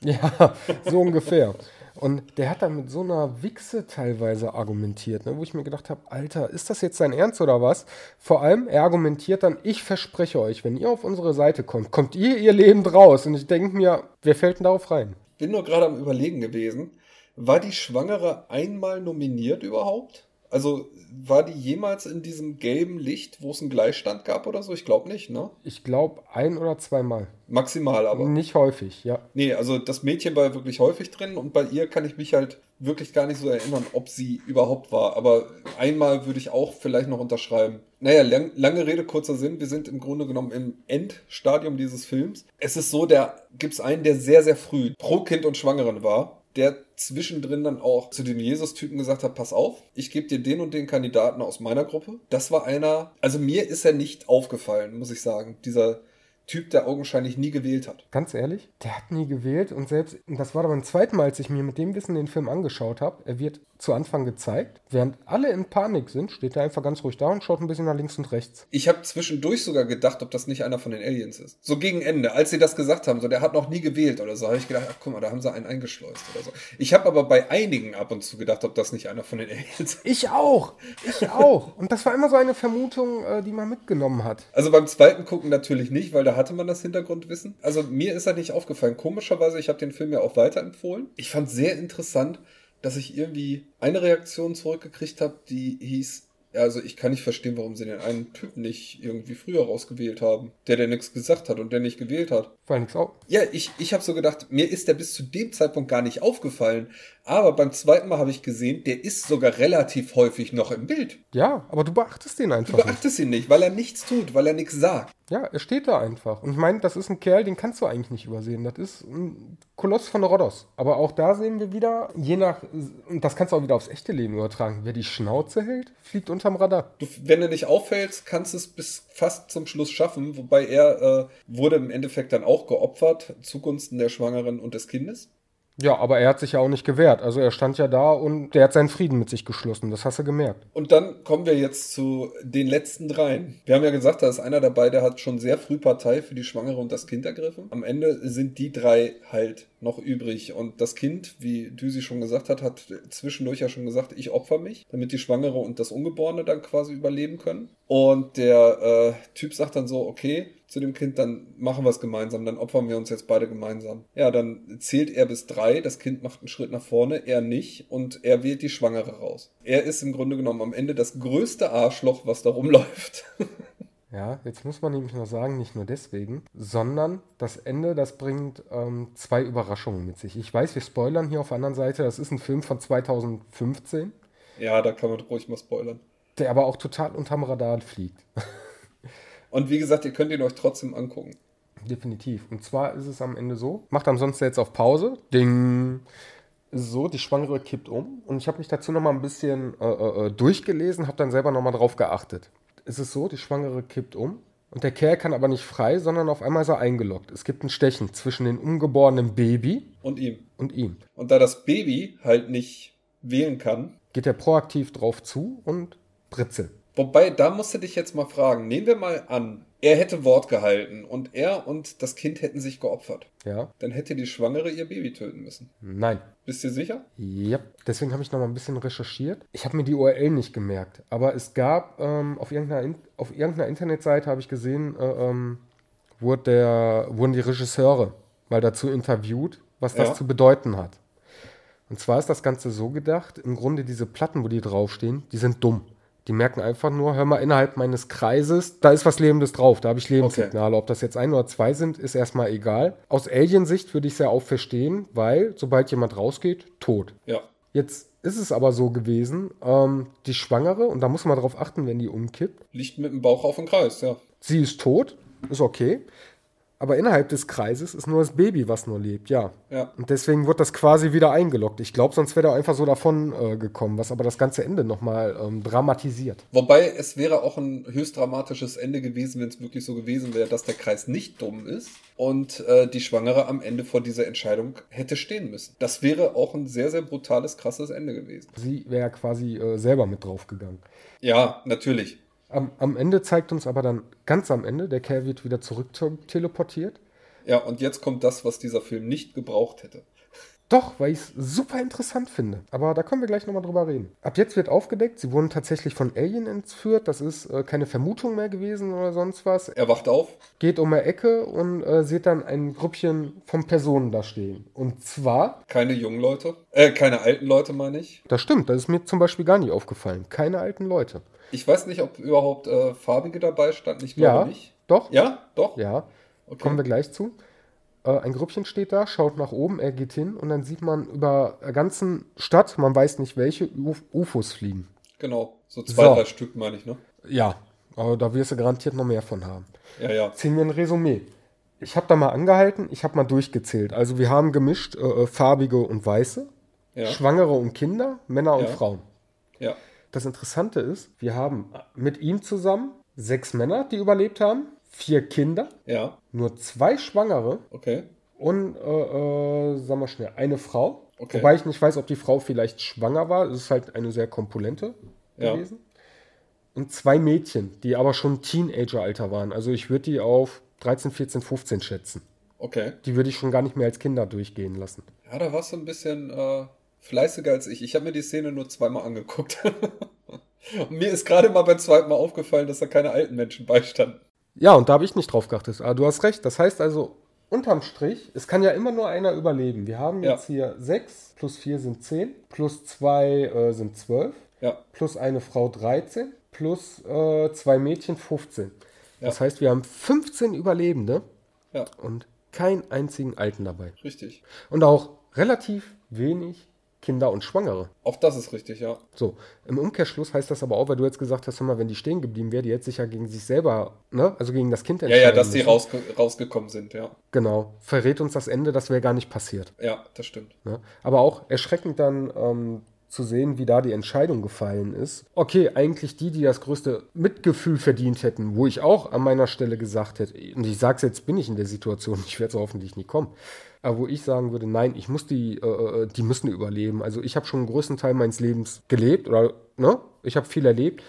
Ja, so ungefähr. Und der hat dann mit so einer Wichse teilweise argumentiert, ne, wo ich mir gedacht habe, Alter, ist das jetzt dein Ernst oder was? Vor allem, er argumentiert dann, ich verspreche euch, wenn ihr auf unsere Seite kommt, kommt ihr ihr Leben raus. Und ich denke mir, wer fällt denn darauf rein? Bin nur gerade am Überlegen gewesen, war die Schwangere einmal nominiert überhaupt? Also war die jemals in diesem gelben Licht, wo es einen Gleichstand gab oder so? Ich glaube nicht, ne? Ich glaube ein oder zweimal. Maximal aber. Nicht häufig, ja. Nee, also das Mädchen war wirklich häufig drin und bei ihr kann ich mich halt wirklich gar nicht so erinnern, ob sie überhaupt war. Aber einmal würde ich auch vielleicht noch unterschreiben. Naja, lang, lange Rede, kurzer Sinn. Wir sind im Grunde genommen im Endstadium dieses Films. Es ist so, da gibt es einen, der sehr, sehr früh pro Kind und Schwangeren war der zwischendrin dann auch zu dem Jesus-Typen gesagt hat, pass auf, ich gebe dir den und den Kandidaten aus meiner Gruppe. Das war einer, also mir ist er nicht aufgefallen, muss ich sagen, dieser Typ, der augenscheinlich nie gewählt hat. Ganz ehrlich, der hat nie gewählt und selbst, das war dann beim zweiten Mal, als ich mir mit dem Wissen den Film angeschaut habe, er wird zu Anfang gezeigt. Während alle in Panik sind, steht er einfach ganz ruhig da und schaut ein bisschen nach links und rechts. Ich habe zwischendurch sogar gedacht, ob das nicht einer von den Aliens ist. So gegen Ende, als sie das gesagt haben, so der hat noch nie gewählt oder so, habe ich gedacht, ach guck mal, da haben sie einen eingeschleust oder so. Ich habe aber bei einigen ab und zu gedacht, ob das nicht einer von den Aliens ist. Ich auch, ich auch. Und das war immer so eine Vermutung, äh, die man mitgenommen hat. Also beim zweiten gucken natürlich nicht, weil da hatte man das Hintergrundwissen. Also mir ist das nicht aufgefallen. Komischerweise, ich habe den Film ja auch weiterempfohlen. Ich fand sehr interessant, dass ich irgendwie eine Reaktion zurückgekriegt habe, die hieß, also ich kann nicht verstehen, warum sie den einen Typen nicht irgendwie früher rausgewählt haben, der der nichts gesagt hat und der nicht gewählt hat. War nichts auch. Ja, ich, ich habe so gedacht, mir ist der bis zu dem Zeitpunkt gar nicht aufgefallen. Aber beim zweiten Mal habe ich gesehen, der ist sogar relativ häufig noch im Bild. Ja, aber du beachtest ihn einfach. Du beachtest nicht. ihn nicht, weil er nichts tut, weil er nichts sagt. Ja, er steht da einfach. Und ich meine, das ist ein Kerl, den kannst du eigentlich nicht übersehen. Das ist ein Koloss von Rhodos. Aber auch da sehen wir wieder, je nach, und das kannst du auch wieder aufs echte Leben übertragen, wer die Schnauze hält, fliegt unterm Radar. Du, wenn du nicht auffällst, kannst du es bis fast zum Schluss schaffen. Wobei er äh, wurde im Endeffekt dann auch geopfert zugunsten der Schwangeren und des Kindes. Ja, aber er hat sich ja auch nicht gewehrt. Also er stand ja da und der hat seinen Frieden mit sich geschlossen. Das hast du gemerkt. Und dann kommen wir jetzt zu den letzten dreien. Wir haben ja gesagt, da ist einer dabei, der hat schon sehr früh Partei für die Schwangere und das Kind ergriffen. Am Ende sind die drei halt noch übrig. Und das Kind, wie Düsi schon gesagt hat, hat zwischendurch ja schon gesagt, ich opfer mich, damit die Schwangere und das Ungeborene dann quasi überleben können. Und der äh, Typ sagt dann so, okay, zu dem Kind, dann machen wir es gemeinsam, dann opfern wir uns jetzt beide gemeinsam. Ja, dann zählt er bis drei, das Kind macht einen Schritt nach vorne, er nicht und er wählt die Schwangere raus. Er ist im Grunde genommen am Ende das größte Arschloch, was da rumläuft. Ja, jetzt muss man nämlich noch sagen, nicht nur deswegen, sondern das Ende, das bringt ähm, zwei Überraschungen mit sich. Ich weiß, wir spoilern hier auf der anderen Seite, das ist ein Film von 2015. Ja, da kann man ruhig mal spoilern. Der aber auch total unterm Radar fliegt. Und wie gesagt, ihr könnt ihn euch trotzdem angucken. Definitiv. Und zwar ist es am Ende so, macht ansonsten jetzt auf Pause. Ding. So, die Schwangere kippt um. Und ich habe mich dazu nochmal ein bisschen äh, äh, durchgelesen, habe dann selber nochmal drauf geachtet ist es so, die Schwangere kippt um und der Kerl kann aber nicht frei, sondern auf einmal ist er eingeloggt. Es gibt ein Stechen zwischen dem ungeborenen Baby und ihm. Und ihm. Und da das Baby halt nicht wählen kann, geht er proaktiv drauf zu und britzelt. Wobei, da musst du dich jetzt mal fragen. Nehmen wir mal an, er hätte Wort gehalten und er und das Kind hätten sich geopfert. Ja. Dann hätte die Schwangere ihr Baby töten müssen. Nein. Bist du sicher? Ja. Deswegen habe ich noch mal ein bisschen recherchiert. Ich habe mir die URL nicht gemerkt, aber es gab ähm, auf, irgendeiner, auf irgendeiner Internetseite habe ich gesehen, äh, ähm, wurde der, wurden die Regisseure mal dazu interviewt, was das ja. zu bedeuten hat. Und zwar ist das Ganze so gedacht, im Grunde diese Platten, wo die draufstehen, die sind dumm. Die merken einfach nur, hör mal, innerhalb meines Kreises, da ist was Lebendes drauf, da habe ich Lebenssignale. Okay. Ob das jetzt ein oder zwei sind, ist erstmal egal. Aus Alien-Sicht würde ich es ja auch verstehen, weil sobald jemand rausgeht, tot. Ja. Jetzt ist es aber so gewesen, ähm, die Schwangere, und da muss man darauf achten, wenn die umkippt. Liegt mit dem Bauch auf dem Kreis, ja. Sie ist tot, ist okay. Aber innerhalb des Kreises ist nur das Baby, was nur lebt, ja. Ja. Und deswegen wird das quasi wieder eingeloggt. Ich glaube, sonst wäre er einfach so davon äh, gekommen, was aber das ganze Ende nochmal ähm, dramatisiert. Wobei es wäre auch ein höchst dramatisches Ende gewesen, wenn es wirklich so gewesen wäre, dass der Kreis nicht dumm ist und äh, die Schwangere am Ende vor dieser Entscheidung hätte stehen müssen. Das wäre auch ein sehr, sehr brutales, krasses Ende gewesen. Sie wäre quasi äh, selber mit draufgegangen. Ja, natürlich. Am, am Ende zeigt uns aber dann ganz am Ende, der Kerl wird wieder zurück teleportiert. Ja, und jetzt kommt das, was dieser Film nicht gebraucht hätte. Doch, weil ich es super interessant finde. Aber da können wir gleich nochmal drüber reden. Ab jetzt wird aufgedeckt, sie wurden tatsächlich von Alien entführt. Das ist äh, keine Vermutung mehr gewesen oder sonst was. Er wacht auf. Geht um eine Ecke und äh, sieht dann ein Grüppchen von Personen da stehen. Und zwar. Keine jungen Leute. Äh, keine alten Leute, meine ich. Das stimmt, das ist mir zum Beispiel gar nicht aufgefallen. Keine alten Leute. Ich weiß nicht, ob überhaupt äh, Farbige dabei standen. Ich glaube Ja, nicht. doch. Ja, doch. Ja, Okay. kommen wir gleich zu. Äh, ein Grüppchen steht da, schaut nach oben, er geht hin und dann sieht man über der ganzen Stadt, man weiß nicht welche, Uf UFOs fliegen. Genau. So zwei, So. drei Stück, meine ich, ne? Ja, aber da wirst du garantiert noch mehr von haben. Ja, ja. Ziehen wir ein Resümee. Ich habe da mal angehalten, ich habe mal durchgezählt. Also wir haben gemischt äh, äh, farbige und weiße, Ja. Schwangere und Kinder, Männer und. Frauen. Ja. Das Interessante ist, wir haben mit ihm zusammen sechs Männer, die überlebt haben, vier Kinder, Ja. nur zwei Schwangere Okay. und, äh, äh, sagen wir schnell, eine Frau. Okay. Wobei ich nicht weiß, ob die Frau vielleicht schwanger war. Es ist halt eine sehr kompulente Ja. gewesen. Und zwei Mädchen, die aber schon Teenager-Alter waren. Also ich würde die auf 13, 14, 15 schätzen. Okay. Die würde ich schon gar nicht mehr als Kinder durchgehen lassen. Ja, da warst du ein bisschen äh, fleißiger als ich. Ich habe mir die Szene nur zweimal angeguckt. Und mir ist gerade mal beim zweiten Mal aufgefallen, dass da keine alten Menschen beistanden. Ja, und da habe ich nicht drauf geachtet. Aber du hast recht. Das heißt also, unterm Strich, es kann ja immer nur einer überleben. Wir haben Ja. jetzt hier sechs, plus vier sind zehn, plus zwei äh, sind zwölf, Ja. plus eine Frau 13, plus äh, zwei Mädchen 15. Das heißt, wir haben 15 Überlebende Ja. und keinen einzigen Alten dabei. Richtig. Und auch relativ wenig Kinder und Schwangere. Auch das ist richtig, ja. So, im Umkehrschluss heißt das aber auch, weil du jetzt gesagt hast, mal, wenn die stehen geblieben wäre, die hätte sich ja gegen sich selber, ne, also gegen das Kind Ja, ja, entscheiden dass die müssen. rausge rausgekommen sind, ja. Genau, verrät uns das Ende, das wäre gar nicht passiert. Ja, das stimmt. Ne? Aber auch erschreckend dann ähm, zu sehen, wie da die Entscheidung gefallen ist. Okay, eigentlich die, die das größte Mitgefühl verdient hätten, wo ich auch an meiner Stelle gesagt hätte, und ich sag's jetzt, bin ich in der Situation, ich werde so hoffentlich nie kommen. Aber wo ich sagen würde, nein, ich muss die, äh, äh, die müssen überleben. Also ich habe schon einen größten Teil meines Lebens gelebt oder ne, ich habe viel erlebt.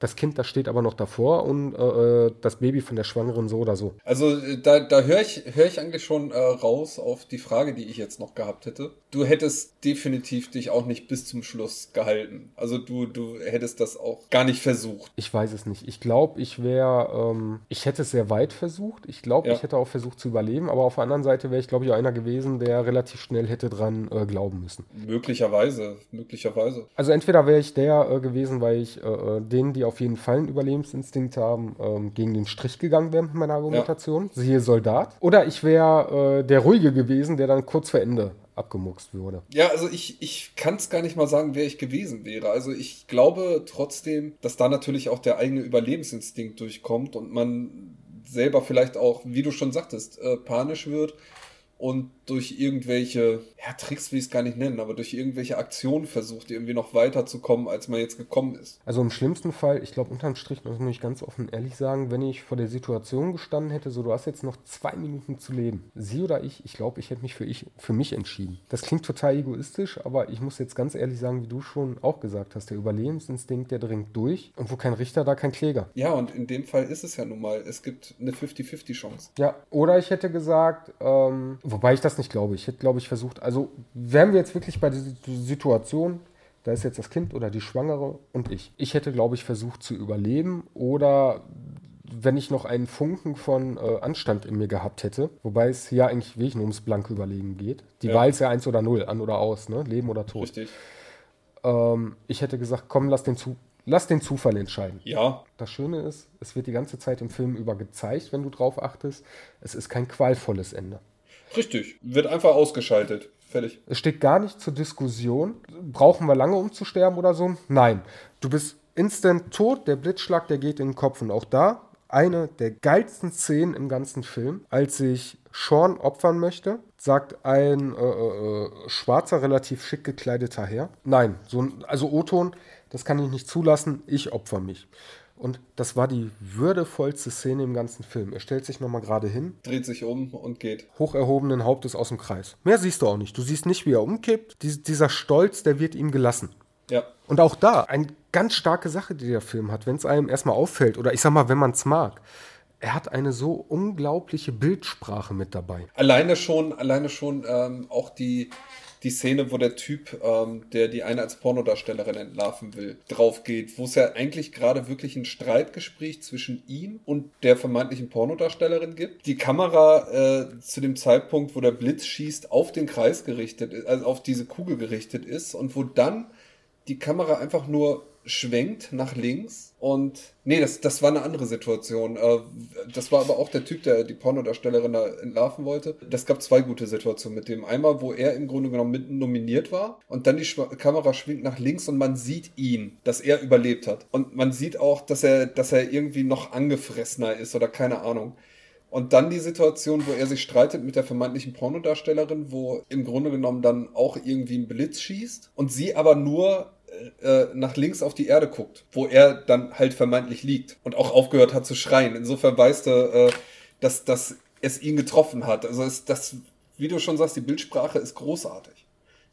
Das Kind, das steht aber noch davor und äh, äh, das Baby von der Schwangeren so oder so. Also äh, da, da höre ich, hör ich eigentlich schon äh, raus auf die Frage, die ich jetzt noch gehabt hätte. Du hättest definitiv dich auch nicht bis zum Schluss gehalten. Also du, du hättest das auch gar nicht versucht. Ich weiß es nicht. Ich glaube, ich wäre, ähm, ich hätte es sehr weit versucht. Ich glaube, Ja. ich hätte auch versucht zu überleben, aber auf der anderen Seite wäre ich, glaube ich, auch einer gewesen, der relativ schnell hätte dran äh, glauben müssen. Möglicherweise, möglicherweise. Also entweder wäre ich der äh, gewesen, weil ich denen, die auf jeden Fall einen Überlebensinstinkt haben, ähm, gegen den Strich gegangen wäre mit meiner Argumentation. Siehe Soldat. Oder ich wäre äh, der Ruhige gewesen, der dann kurz vor Ende abgemuckst wurde. Ja, also ich, ich kann es gar nicht mal sagen, wer ich gewesen wäre. Also ich glaube trotzdem, dass da natürlich auch der eigene Überlebensinstinkt durchkommt und man selber vielleicht auch, wie du schon sagtest, äh, panisch wird und durch irgendwelche, ja, Tricks will ich es gar nicht nennen, aber durch irgendwelche Aktionen versucht, irgendwie noch weiterzukommen, als man jetzt gekommen ist. Also im schlimmsten Fall, ich glaube unterm Strich, das muss ich ganz offen ehrlich sagen, wenn ich vor der Situation gestanden hätte, so du hast jetzt noch zwei Minuten zu leben, sie oder ich, ich glaube, ich hätte mich für, ich, für mich entschieden. Das klingt total egoistisch, aber ich muss jetzt ganz ehrlich sagen, wie du schon auch gesagt hast, der Überlebensinstinkt, der dringt durch und wo kein Richter, da kein Kläger. Ja, und in dem Fall ist es ja nun mal, es gibt eine 50-50-Chance. Ja, oder ich hätte gesagt, ähm, wobei ich das nicht glaube, ich hätte, glaube ich, versucht, also wären wir jetzt wirklich bei der Situation, da ist jetzt das Kind oder die Schwangere und ich. Ich hätte, glaube ich, versucht zu überleben oder wenn ich noch einen Funken von äh, Anstand in mir gehabt hätte, wobei es hier eigentlich wirklich nur ums blanke Überlegen geht. Die Ja. Wahl ist ja eins oder null, an oder aus, ne? Leben oder Tod. Richtig. Ähm, ich hätte gesagt, komm, lass den, zu lass den Zufall entscheiden. Ja, Das Schöne ist, es wird die ganze Zeit im Film über gezeigt, wenn du drauf achtest. Es ist kein qualvolles Ende. Richtig. Wird einfach ausgeschaltet. Fertig. Es steht gar nicht zur Diskussion. Brauchen wir lange, um zu sterben oder so? Nein. Du bist instant tot. Der Blitzschlag, der geht in den Kopf. Und auch da, eine der geilsten Szenen im ganzen Film, als sich Sean opfern möchte, sagt ein äh, äh, äh, schwarzer, relativ schick gekleideter Herr. Nein, so ein, also O-Ton, das kann ich nicht zulassen, ich opfer mich. Und das war die würdevollste Szene im ganzen Film. Er stellt sich nochmal gerade hin. Dreht sich um und geht. Hoch erhobenen Hauptes aus dem Kreis. Mehr siehst du auch nicht. Du siehst nicht, wie er umkippt. Dies, dieser Stolz, der wird ihm gelassen. Ja. Und auch da, eine ganz starke Sache, die der Film hat, wenn es einem erstmal auffällt, oder ich sag mal, wenn man es mag. Er hat eine so unglaubliche Bildsprache mit dabei. Alleine schon, alleine schon ähm, auch die, die Szene, wo der Typ, ähm, der die eine als Pornodarstellerin entlarven will, drauf geht, wo es ja eigentlich gerade wirklich ein Streitgespräch zwischen ihm und der vermeintlichen Pornodarstellerin gibt. Die Kamera äh, zu dem Zeitpunkt, wo der Blitz schießt, auf den Kreis gerichtet ist, also auf diese Kugel gerichtet ist und wo dann die Kamera einfach nur schwenkt nach links und nee, das, das war eine andere Situation. Äh, das war aber auch der Typ, der die Pornodarstellerin da entlarven wollte. Das gab zwei gute Situationen mit dem. Einmal, wo er im Grunde genommen mit nominiert war und dann die Kamera schwingt nach links und man sieht ihn, dass er überlebt hat. Und man sieht auch, dass er, dass er irgendwie noch angefressener ist oder keine Ahnung. Und dann die Situation, wo er sich streitet mit der vermeintlichen Pornodarstellerin, wo im Grunde genommen dann auch irgendwie ein Blitz schießt und sie aber nur äh, nach links auf die Erde guckt, wo er dann halt vermeintlich liegt und auch aufgehört hat zu schreien. Insofern weißt du, äh, dass, dass es ihn getroffen hat. Also ist das, wie du schon sagst, die Bildsprache ist großartig.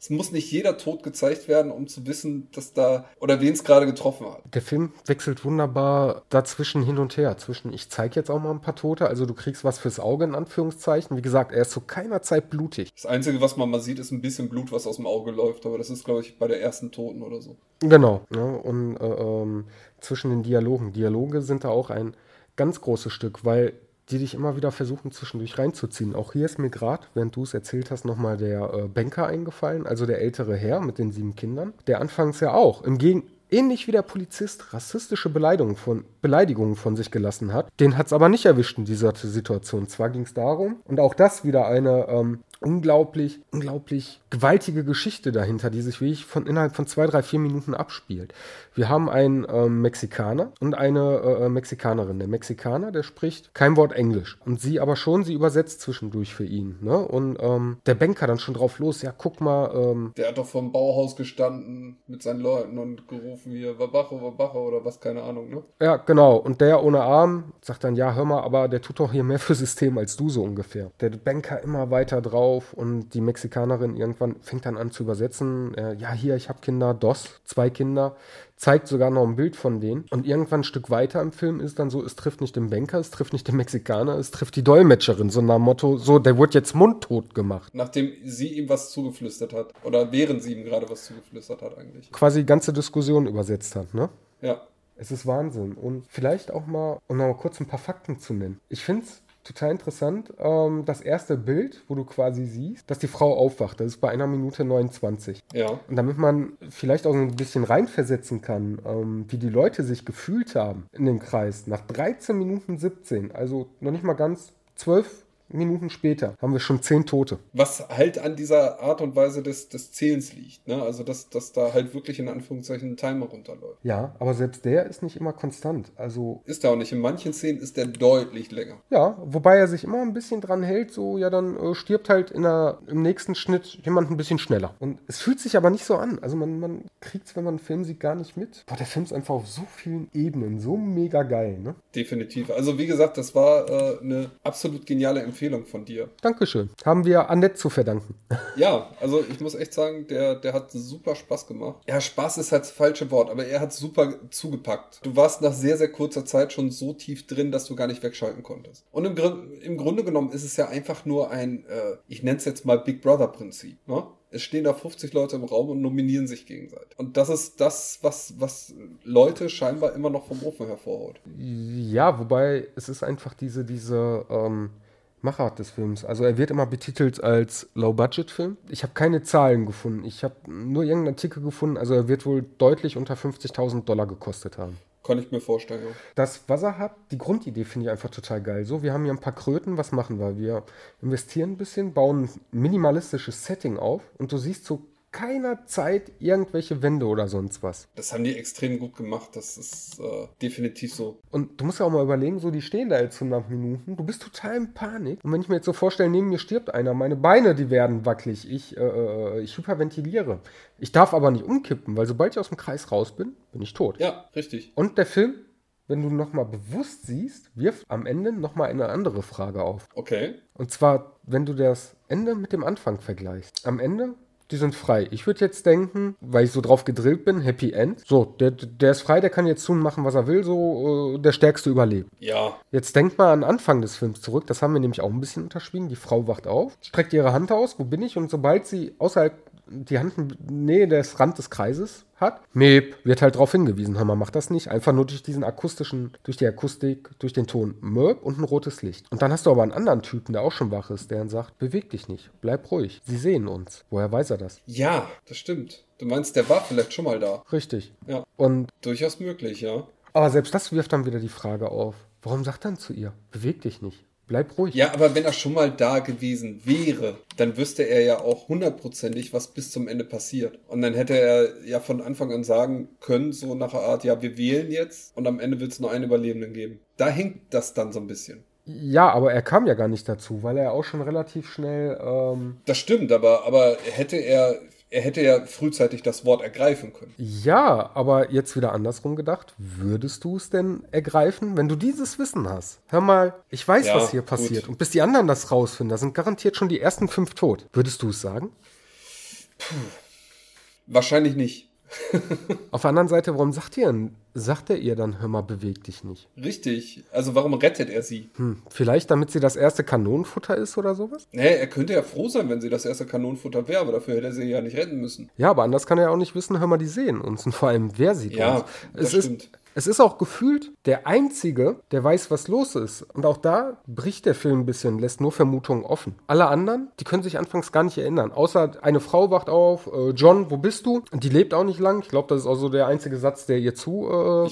Es muss nicht jeder Tod gezeigt werden, um zu wissen, dass da oder wen es gerade getroffen hat. Der Film wechselt wunderbar dazwischen hin und her. Zwischen, ich zeige jetzt auch mal ein paar Tote, also du kriegst was fürs Auge in Anführungszeichen. Wie gesagt, er ist zu keiner Zeit blutig. Das Einzige, was man mal sieht, ist ein bisschen Blut, was aus dem Auge läuft, aber das ist, glaube ich, bei der ersten Toten oder so. Genau. Ne? und äh, ähm, zwischen den Dialogen. Dialoge sind da auch ein ganz großes Stück, weil die dich immer wieder versuchen zwischendurch reinzuziehen. Auch hier ist mir gerade, während du es erzählt hast, nochmal der äh, Banker eingefallen, also der ältere Herr mit den sieben Kindern, der anfangs ja auch im Gegen ähnlich wie der Polizist rassistische Beleidigungen von, Beleidigungen von sich gelassen hat. Den hat es aber nicht erwischt in dieser Situation. Zwar ging es darum, und auch das wieder eine ähm, unglaublich, unglaublich gewaltige Geschichte dahinter, die sich wirklich von innerhalb von zwei, drei, vier Minuten abspielt. Wir haben einen ähm, Mexikaner und eine äh, Mexikanerin. Der Mexikaner, der spricht kein Wort Englisch. Und sie aber schon, sie übersetzt zwischendurch für ihn. Ne? Und ähm, der Banker dann schon drauf los, ja, guck mal. Ähm, der hat doch vom Bauhaus gestanden mit seinen Leuten und gerufen hier, Wabacho, Wabacho oder was, keine Ahnung, ne? Ja, genau. Und der ohne Arm sagt dann, ja, hör mal, aber der tut doch hier mehr für System als du so ungefähr. Der Banker immer weiter drauf und die Mexikanerin irgendwann fängt dann an zu übersetzen. Äh, ja, hier, ich habe Kinder, DOS, zwei Kinder zeigt sogar noch ein Bild von denen. Und irgendwann ein Stück weiter im Film ist dann so, es trifft nicht den Banker, es trifft nicht den Mexikaner, es trifft die Dolmetscherin. So nach Motto, so, der wird jetzt mundtot gemacht. Nachdem sie ihm was zugeflüstert hat. Oder während sie ihm gerade was zugeflüstert hat eigentlich. Quasi die ganze Diskussion übersetzt hat, ne? Ja. Es ist Wahnsinn. Und vielleicht auch mal, um noch mal kurz ein paar Fakten zu nennen. Ich finde es total interessant. Ähm, das erste Bild, wo du quasi siehst, dass die Frau aufwacht, das ist bei einer Minute 29. Ja. Und damit man vielleicht auch ein bisschen reinversetzen kann, ähm, wie die Leute sich gefühlt haben in dem Kreis, nach 13 Minuten 17, also noch nicht mal ganz 12 Minuten später haben wir schon zehn Tote. Was halt an dieser Art und Weise des, des Zählens liegt. Ne? Also, dass, dass da halt wirklich in Anführungszeichen ein Timer runterläuft. Ja, aber selbst der ist nicht immer konstant. Also ist er auch nicht. In manchen Szenen ist der deutlich länger. Ja, wobei er sich immer ein bisschen dran hält, so, ja, dann äh, stirbt halt in der, im nächsten Schnitt jemand ein bisschen schneller. Und es fühlt sich aber nicht so an. Also, man, man kriegt es, wenn man einen Film sieht, gar nicht mit. Boah, der Film ist einfach auf so vielen Ebenen so mega geil, ne? Definitiv. Also, wie gesagt, das war äh, eine absolut geniale Empfehlung Empfehlung von dir. Dankeschön. Haben wir Annette zu verdanken. Ja, also ich muss echt sagen, der, der hat super Spaß gemacht. Ja, Spaß ist halt das falsche Wort, aber er hat super zugepackt. Du warst nach sehr, sehr kurzer Zeit schon so tief drin, dass du gar nicht wegschalten konntest. Und im, im Grunde genommen ist es ja einfach nur ein, äh, ich nenne es jetzt mal Big Brother Prinzip. Ne? es stehen da 50 Leute im Raum und nominieren sich gegenseitig. Und das ist das, was, was Leute scheinbar immer noch vom Ofen hervorhaut. Ja, wobei es ist einfach diese, diese, ähm, Machart des Films. Also er wird immer betitelt als Low-Budget-Film. Ich habe keine Zahlen gefunden. Ich habe nur irgendeinen Artikel gefunden. Also er wird wohl deutlich unter 50.000 Dollar gekostet haben. Kann ich mir vorstellen, ja. Das, was er hat, die Grundidee finde ich einfach total geil. So, wir haben hier ein paar Kröten, was machen wir? Wir investieren ein bisschen, bauen ein minimalistisches Setting auf und du siehst so keiner Zeit irgendwelche Wände oder sonst was. Das haben die extrem gut gemacht. Das ist äh, definitiv so. Und du musst ja auch mal überlegen, so die stehen da jetzt 100 Minuten. Du bist total in Panik. Und wenn ich mir jetzt so vorstelle, neben mir stirbt einer, meine Beine, die werden wackelig. Ich, äh, äh ich hyperventiliere. Ich darf aber nicht umkippen, weil sobald ich aus dem Kreis raus bin, bin ich tot. Ja, richtig. Und der Film wenn du nochmal bewusst siehst, wirft am Ende nochmal eine andere Frage auf. Okay. Und zwar, wenn du das Ende mit dem Anfang vergleichst. Am Ende, die sind frei. Ich würde jetzt denken, weil ich so drauf gedrillt bin, Happy End. So, der, der ist frei, der kann jetzt tun, machen, was er will, so äh, der Stärkste überlebt. Ja. Jetzt denk mal an Anfang des Films zurück, das haben wir nämlich auch ein bisschen unterschwiegen. Die Frau wacht auf, streckt ihre Hand aus, wo bin ich? Und sobald sie außerhalb die Hand in Nähe des Rand des Kreises hat. Meep wird halt darauf hingewiesen, Hammer macht das nicht. Einfach nur durch diesen akustischen, durch die Akustik, durch den Ton Möb und ein rotes Licht. Und dann hast du aber einen anderen Typen, der auch schon wach ist, der dann sagt, beweg dich nicht, bleib ruhig. Sie sehen uns. Woher weiß er das? Ja, das stimmt. Du meinst, der war vielleicht schon mal da. Richtig. Ja. Und durchaus möglich, ja. Aber selbst das wirft dann wieder die Frage auf. Warum sagt er dann zu ihr, beweg dich nicht? Bleib ruhig. Ja, aber wenn er schon mal da gewesen wäre, dann wüsste er ja auch hundertprozentig, was bis zum Ende passiert. Und dann hätte er ja von Anfang an sagen können, so nach der Art, ja, wir wählen jetzt und am Ende wird es nur einen Überlebenden geben. Da hinkt das dann so ein bisschen. Ja, aber er kam ja gar nicht dazu, weil er auch schon relativ schnell. Ähm das stimmt, aber, aber hätte er er hätte ja frühzeitig das Wort ergreifen können. Ja, aber jetzt wieder andersrum gedacht. Würdest du es denn ergreifen, wenn du dieses Wissen hast? Hör mal, ich weiß, ja, was hier passiert. Gut. Und bis die anderen das rausfinden, da sind garantiert schon die ersten fünf tot. Würdest du es sagen? Puh. Wahrscheinlich nicht. Auf der anderen Seite, warum sagt ihr, sagt er ihr dann, hör mal, beweg dich nicht? Richtig. Also warum rettet er sie? Hm, vielleicht, damit sie das erste Kanonenfutter ist oder sowas? Nee, er könnte ja froh sein, wenn sie das erste Kanonenfutter wäre, aber dafür hätte er sie ja nicht retten müssen. Ja, aber anders kann er ja auch nicht wissen, hör mal, die sehen uns und vor allem, wer sieht ja, uns. Das es stimmt. Ist, es ist auch gefühlt der Einzige, der weiß, was los ist. Und auch da bricht der Film ein bisschen, lässt nur Vermutungen offen. Alle anderen, die können sich anfangs gar nicht erinnern. Außer eine Frau wacht auf, äh, John, wo bist du? Und die lebt auch nicht lang. Ich glaube, das ist auch so der einzige Satz, der ihr zu äh,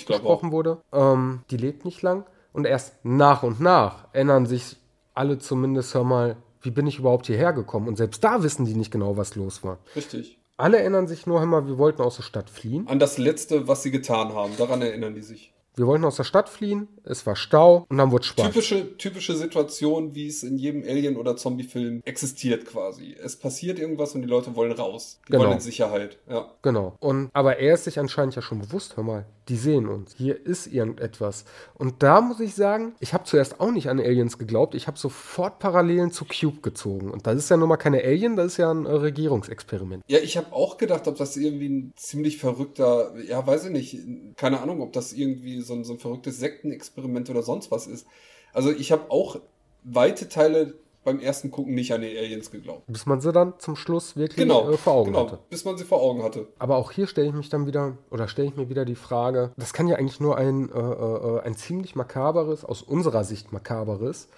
wurde. Ähm, die lebt nicht lang. Und erst nach und nach erinnern sich alle zumindest, hör mal, wie bin ich überhaupt hierher gekommen? Und selbst da wissen die nicht genau, was los war. Richtig. Alle erinnern sich nur einmal, wir wollten aus der Stadt fliehen. An das letzte, was sie getan haben. Daran erinnern die sich. Wir wollten aus der Stadt fliehen, es war Stau und dann wurde schwarz. Typische, typische Situation, wie es in jedem Alien- oder Zombie-Film existiert quasi. Es passiert irgendwas und die Leute wollen raus. Die genau. wollen in Sicherheit, ja. Genau. Und, aber er ist sich anscheinend ja schon bewusst, hör mal, die sehen uns. Hier ist irgendetwas. Und da muss ich sagen, ich habe zuerst auch nicht an Aliens geglaubt. Ich habe sofort Parallelen zu Cube gezogen. Und das ist ja nun mal keine Alien, das ist ja ein äh, Regierungsexperiment. Ja, ich habe auch gedacht, ob das irgendwie ein ziemlich verrückter, ja, weiß ich nicht, keine Ahnung, ob das irgendwie so ein, so ein verrücktes Sektenexperiment oder sonst was ist. Also ich habe auch weite Teile beim ersten Gucken nicht an die Aliens geglaubt. Bis man sie dann zum Schluss wirklich genau, äh, vor Augen genau, hatte. Bis man sie vor Augen hatte. Aber auch hier stelle ich mich dann wieder, oder stelle ich mir wieder die Frage, das kann ja eigentlich nur ein, äh, äh, ein ziemlich makaberes, aus unserer Sicht makaberes,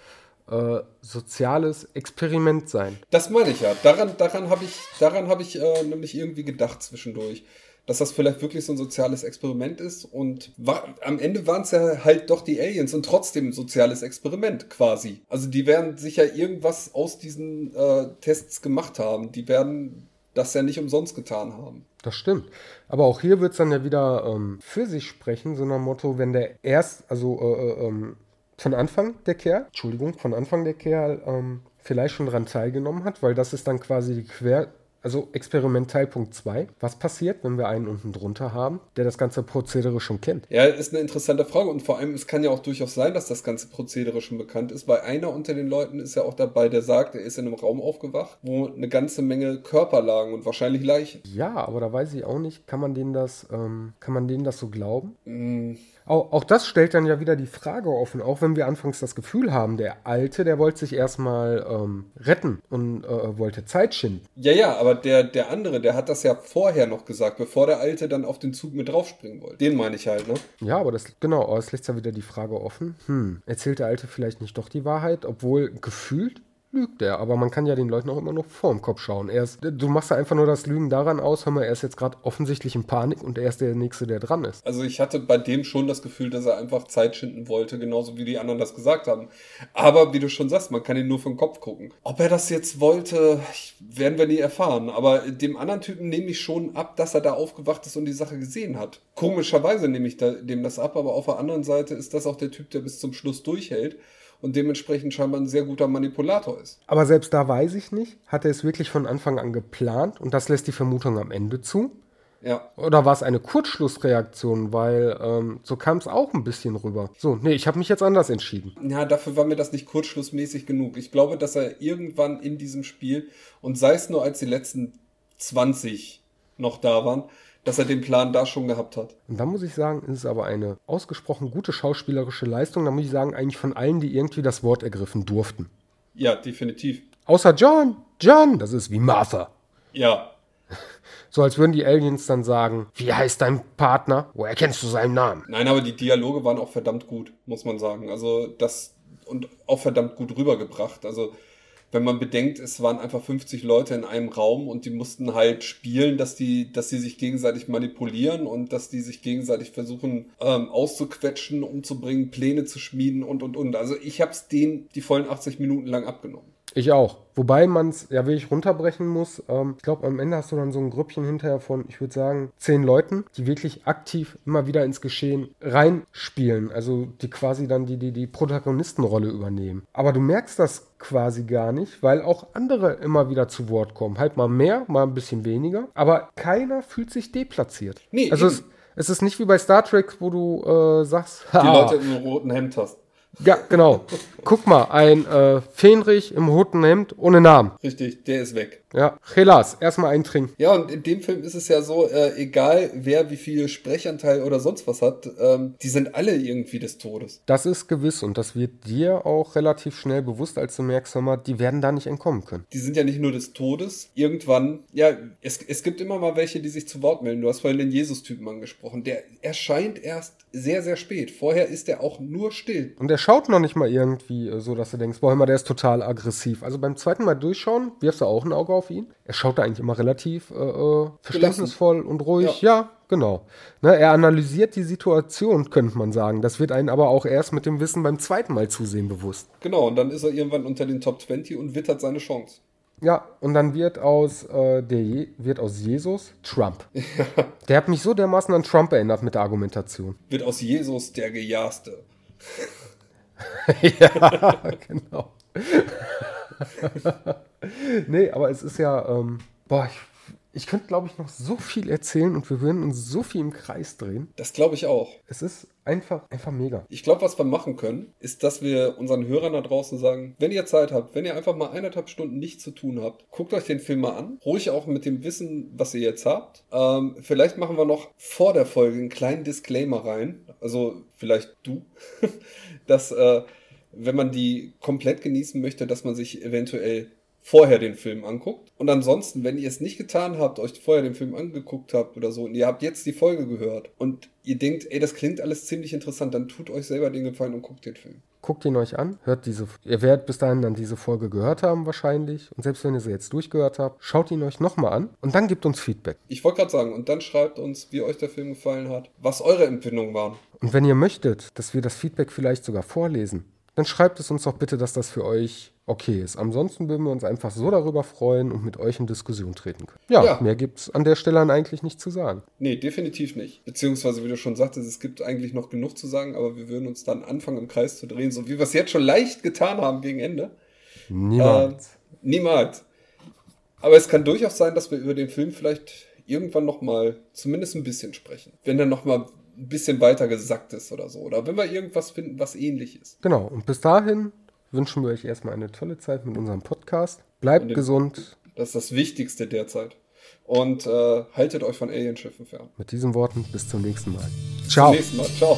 äh, soziales Experiment sein. Das meine ich ja. Daran, daran habe ich, daran hab ich äh, nämlich irgendwie gedacht zwischendurch dass das vielleicht wirklich so ein soziales Experiment ist. Und war, am Ende waren es ja halt doch die Aliens und trotzdem ein soziales Experiment quasi. Also die werden sicher irgendwas aus diesen äh, Tests gemacht haben. Die werden das ja nicht umsonst getan haben. Das stimmt. Aber auch hier wird es dann ja wieder ähm, für sich sprechen, so nach Motto, wenn der erst, also äh, äh, ähm, von Anfang der Kerl, Entschuldigung, von Anfang der Kerl ähm, vielleicht schon daran teilgenommen hat, weil das ist dann quasi die Quer also Experimentalpunkt 2. Was passiert, wenn wir einen unten drunter haben, der das ganze Prozedere schon kennt? Ja, ist eine interessante Frage und vor allem, es kann ja auch durchaus sein, dass das ganze Prozedere schon bekannt ist, weil einer unter den Leuten ist ja auch dabei, der sagt, er ist in einem Raum aufgewacht, wo eine ganze Menge Körper lagen und wahrscheinlich Leichen. Ja, aber da weiß ich auch nicht, kann man denen das, ähm, kann man denen das so glauben? Mm. Auch, auch, das stellt dann ja wieder die Frage offen, auch wenn wir anfangs das Gefühl haben, der Alte, der wollte sich erstmal ähm, retten und äh, wollte Zeit schinden. Ja, ja, aber der, der andere, der hat das ja vorher noch gesagt, bevor der Alte dann auf den Zug mit draufspringen wollte. Den meine ich halt, ne? Ja, aber das, genau, aber es lässt ja wieder die Frage offen, hm, erzählt der Alte vielleicht nicht doch die Wahrheit, obwohl gefühlt lügt er. Aber man kann ja den Leuten auch immer noch vorm Kopf schauen. Er ist, du machst ja einfach nur das Lügen daran aus, hör mal, er ist jetzt gerade offensichtlich in Panik und er ist der Nächste, der dran ist. Also ich hatte bei dem schon das Gefühl, dass er einfach Zeit schinden wollte, genauso wie die anderen das gesagt haben. Aber wie du schon sagst, man kann ihn nur vom Kopf gucken. Ob er das jetzt wollte, werden wir nie erfahren. Aber dem anderen Typen nehme ich schon ab, dass er da aufgewacht ist und die Sache gesehen hat. Komischerweise nehme ich da, dem das ab, aber auf der anderen Seite ist das auch der Typ, der bis zum Schluss durchhält und dementsprechend scheinbar ein sehr guter Manipulator ist. Aber selbst da weiß ich nicht, hat er es wirklich von Anfang an geplant und das lässt die Vermutung am Ende zu? Ja. Oder war es eine Kurzschlussreaktion, weil ähm, so kam es auch ein bisschen rüber. So, nee, ich habe mich jetzt anders entschieden. Ja, dafür war mir das nicht kurzschlussmäßig genug. Ich glaube, dass er irgendwann in diesem Spiel, und sei es nur als die letzten 20 noch da waren, dass er den Plan da schon gehabt hat. Und da muss ich sagen, ist es aber eine ausgesprochen gute schauspielerische Leistung. Da muss ich sagen, eigentlich von allen, die irgendwie das Wort ergriffen durften. Ja, definitiv. Außer John. John, das ist wie Martha. Ja. So als würden die Aliens dann sagen, wie heißt dein Partner? Woher kennst du seinen Namen? Nein, aber die Dialoge waren auch verdammt gut, muss man sagen. Also das und auch verdammt gut rübergebracht. Also wenn man bedenkt, es waren einfach 50 Leute in einem Raum und die mussten halt spielen, dass die, dass sie sich gegenseitig manipulieren und dass die sich gegenseitig versuchen ähm, auszuquetschen, umzubringen, Pläne zu schmieden und und und. Also ich habe es denen die vollen 80 Minuten lang abgenommen. Ich auch. Wobei man es ja wirklich runterbrechen muss. Ähm, ich glaube, am Ende hast du dann so ein Grüppchen hinterher von, ich würde sagen, zehn Leuten, die wirklich aktiv immer wieder ins Geschehen reinspielen. Also die quasi dann die, die, die Protagonistenrolle übernehmen. Aber du merkst das quasi gar nicht, weil auch andere immer wieder zu Wort kommen. Halt mal mehr, mal ein bisschen weniger. Aber keiner fühlt sich deplatziert. Nee, also es, es, ist nicht wie bei Star Trek, wo du äh, sagst, die Leute im roten Hemd hast. Ja, genau. Guck mal, ein äh, Fähnrich im roten Hemd ohne Namen. Richtig, der ist weg. Ja, Chelas, erstmal eintrinken. Ja, und in dem Film ist es ja so, äh, egal wer wie viel Sprechanteil oder sonst was hat, ähm, die sind alle irgendwie des Todes. Das ist gewiss und das wird dir auch relativ schnell bewusst, als du merkst, mal, die werden da nicht entkommen können. Die sind ja nicht nur des Todes. Irgendwann, ja, es, es gibt immer mal welche, die sich zu Wort melden. Du hast vorhin den Jesus-Typen angesprochen. Der erscheint erst sehr, sehr spät. Vorher ist er auch nur still. Und er schaut noch nicht mal irgendwie äh, so, dass du denkst, boah, mal, der ist total aggressiv. Also beim zweiten Mal durchschauen, wirfst du auch ein Auge auf ihn. Er schaut da eigentlich immer relativ äh, äh verständnisvoll und ruhig. Ja, ja genau. Ne, er analysiert die Situation, könnte man sagen. Das wird einen aber auch erst mit dem Wissen beim zweiten Mal zusehen bewusst. Genau, und dann ist er irgendwann unter den Top 20 und wittert seine Chance. Ja, und dann wird aus, äh, der Je wird aus Jesus Trump. Der hat mich so dermaßen an Trump erinnert mit der Argumentation. Wird aus Jesus der Gejagte. ja, genau. nee, aber es ist ja, ähm, boah, ich, ich könnte, glaube ich, noch so viel erzählen und wir würden uns so viel im Kreis drehen. Das glaube ich auch. Es ist einfach, einfach mega. Ich glaube, was wir machen können, ist, dass wir unseren Hörern da draußen sagen, wenn ihr Zeit habt, wenn ihr einfach mal eineinhalb Stunden nichts zu tun habt, guckt euch den Film mal an. Ruhig auch mit dem Wissen, was ihr jetzt habt. Ähm, vielleicht machen wir noch vor der Folge einen kleinen Disclaimer rein. Also vielleicht du, dass äh, wenn man die komplett genießen möchte, dass man sich eventuell vorher den Film anguckt. Und ansonsten, wenn ihr es nicht getan habt, euch vorher den Film angeguckt habt oder so, und ihr habt jetzt die Folge gehört und ihr denkt, ey, das klingt alles ziemlich interessant, dann tut euch selber den Gefallen und guckt den Film. Guckt ihn euch an, hört diese, ihr werdet bis dahin dann diese Folge gehört haben wahrscheinlich. Und selbst wenn ihr sie jetzt durchgehört habt, schaut ihn euch nochmal an und dann gebt uns Feedback. Ich wollte gerade sagen, und dann schreibt uns, wie euch der Film gefallen hat, was eure Empfindungen waren. Und wenn ihr möchtet, dass wir das Feedback vielleicht sogar vorlesen, dann schreibt es uns doch bitte, dass das für euch okay ist. Ansonsten würden wir uns einfach so darüber freuen und mit euch in Diskussion treten können. Ja, ja. mehr gibt es an der Stelle dann eigentlich nicht zu sagen. Nee, definitiv nicht. Beziehungsweise, wie du schon sagtest, es gibt eigentlich noch genug zu sagen, aber wir würden uns dann anfangen, im Kreis zu drehen, so wie wir es jetzt schon leicht getan haben gegen Ende. Niemals. Äh, niemals. Aber es kann durchaus sein, dass wir über den Film vielleicht irgendwann nochmal zumindest ein bisschen sprechen. Wenn er nochmal ein bisschen weiter gesackt ist oder so. Oder wenn wir irgendwas finden, was ähnlich ist. Genau. Und bis dahin wünschen wir euch erstmal eine tolle Zeit mit unserem Podcast. Bleibt gesund. Das ist das Wichtigste derzeit. Und äh, haltet euch von Alienschiffen fern. Mit diesen Worten bis zum nächsten Mal. Ciao. Bis zum nächsten Mal. Ciao.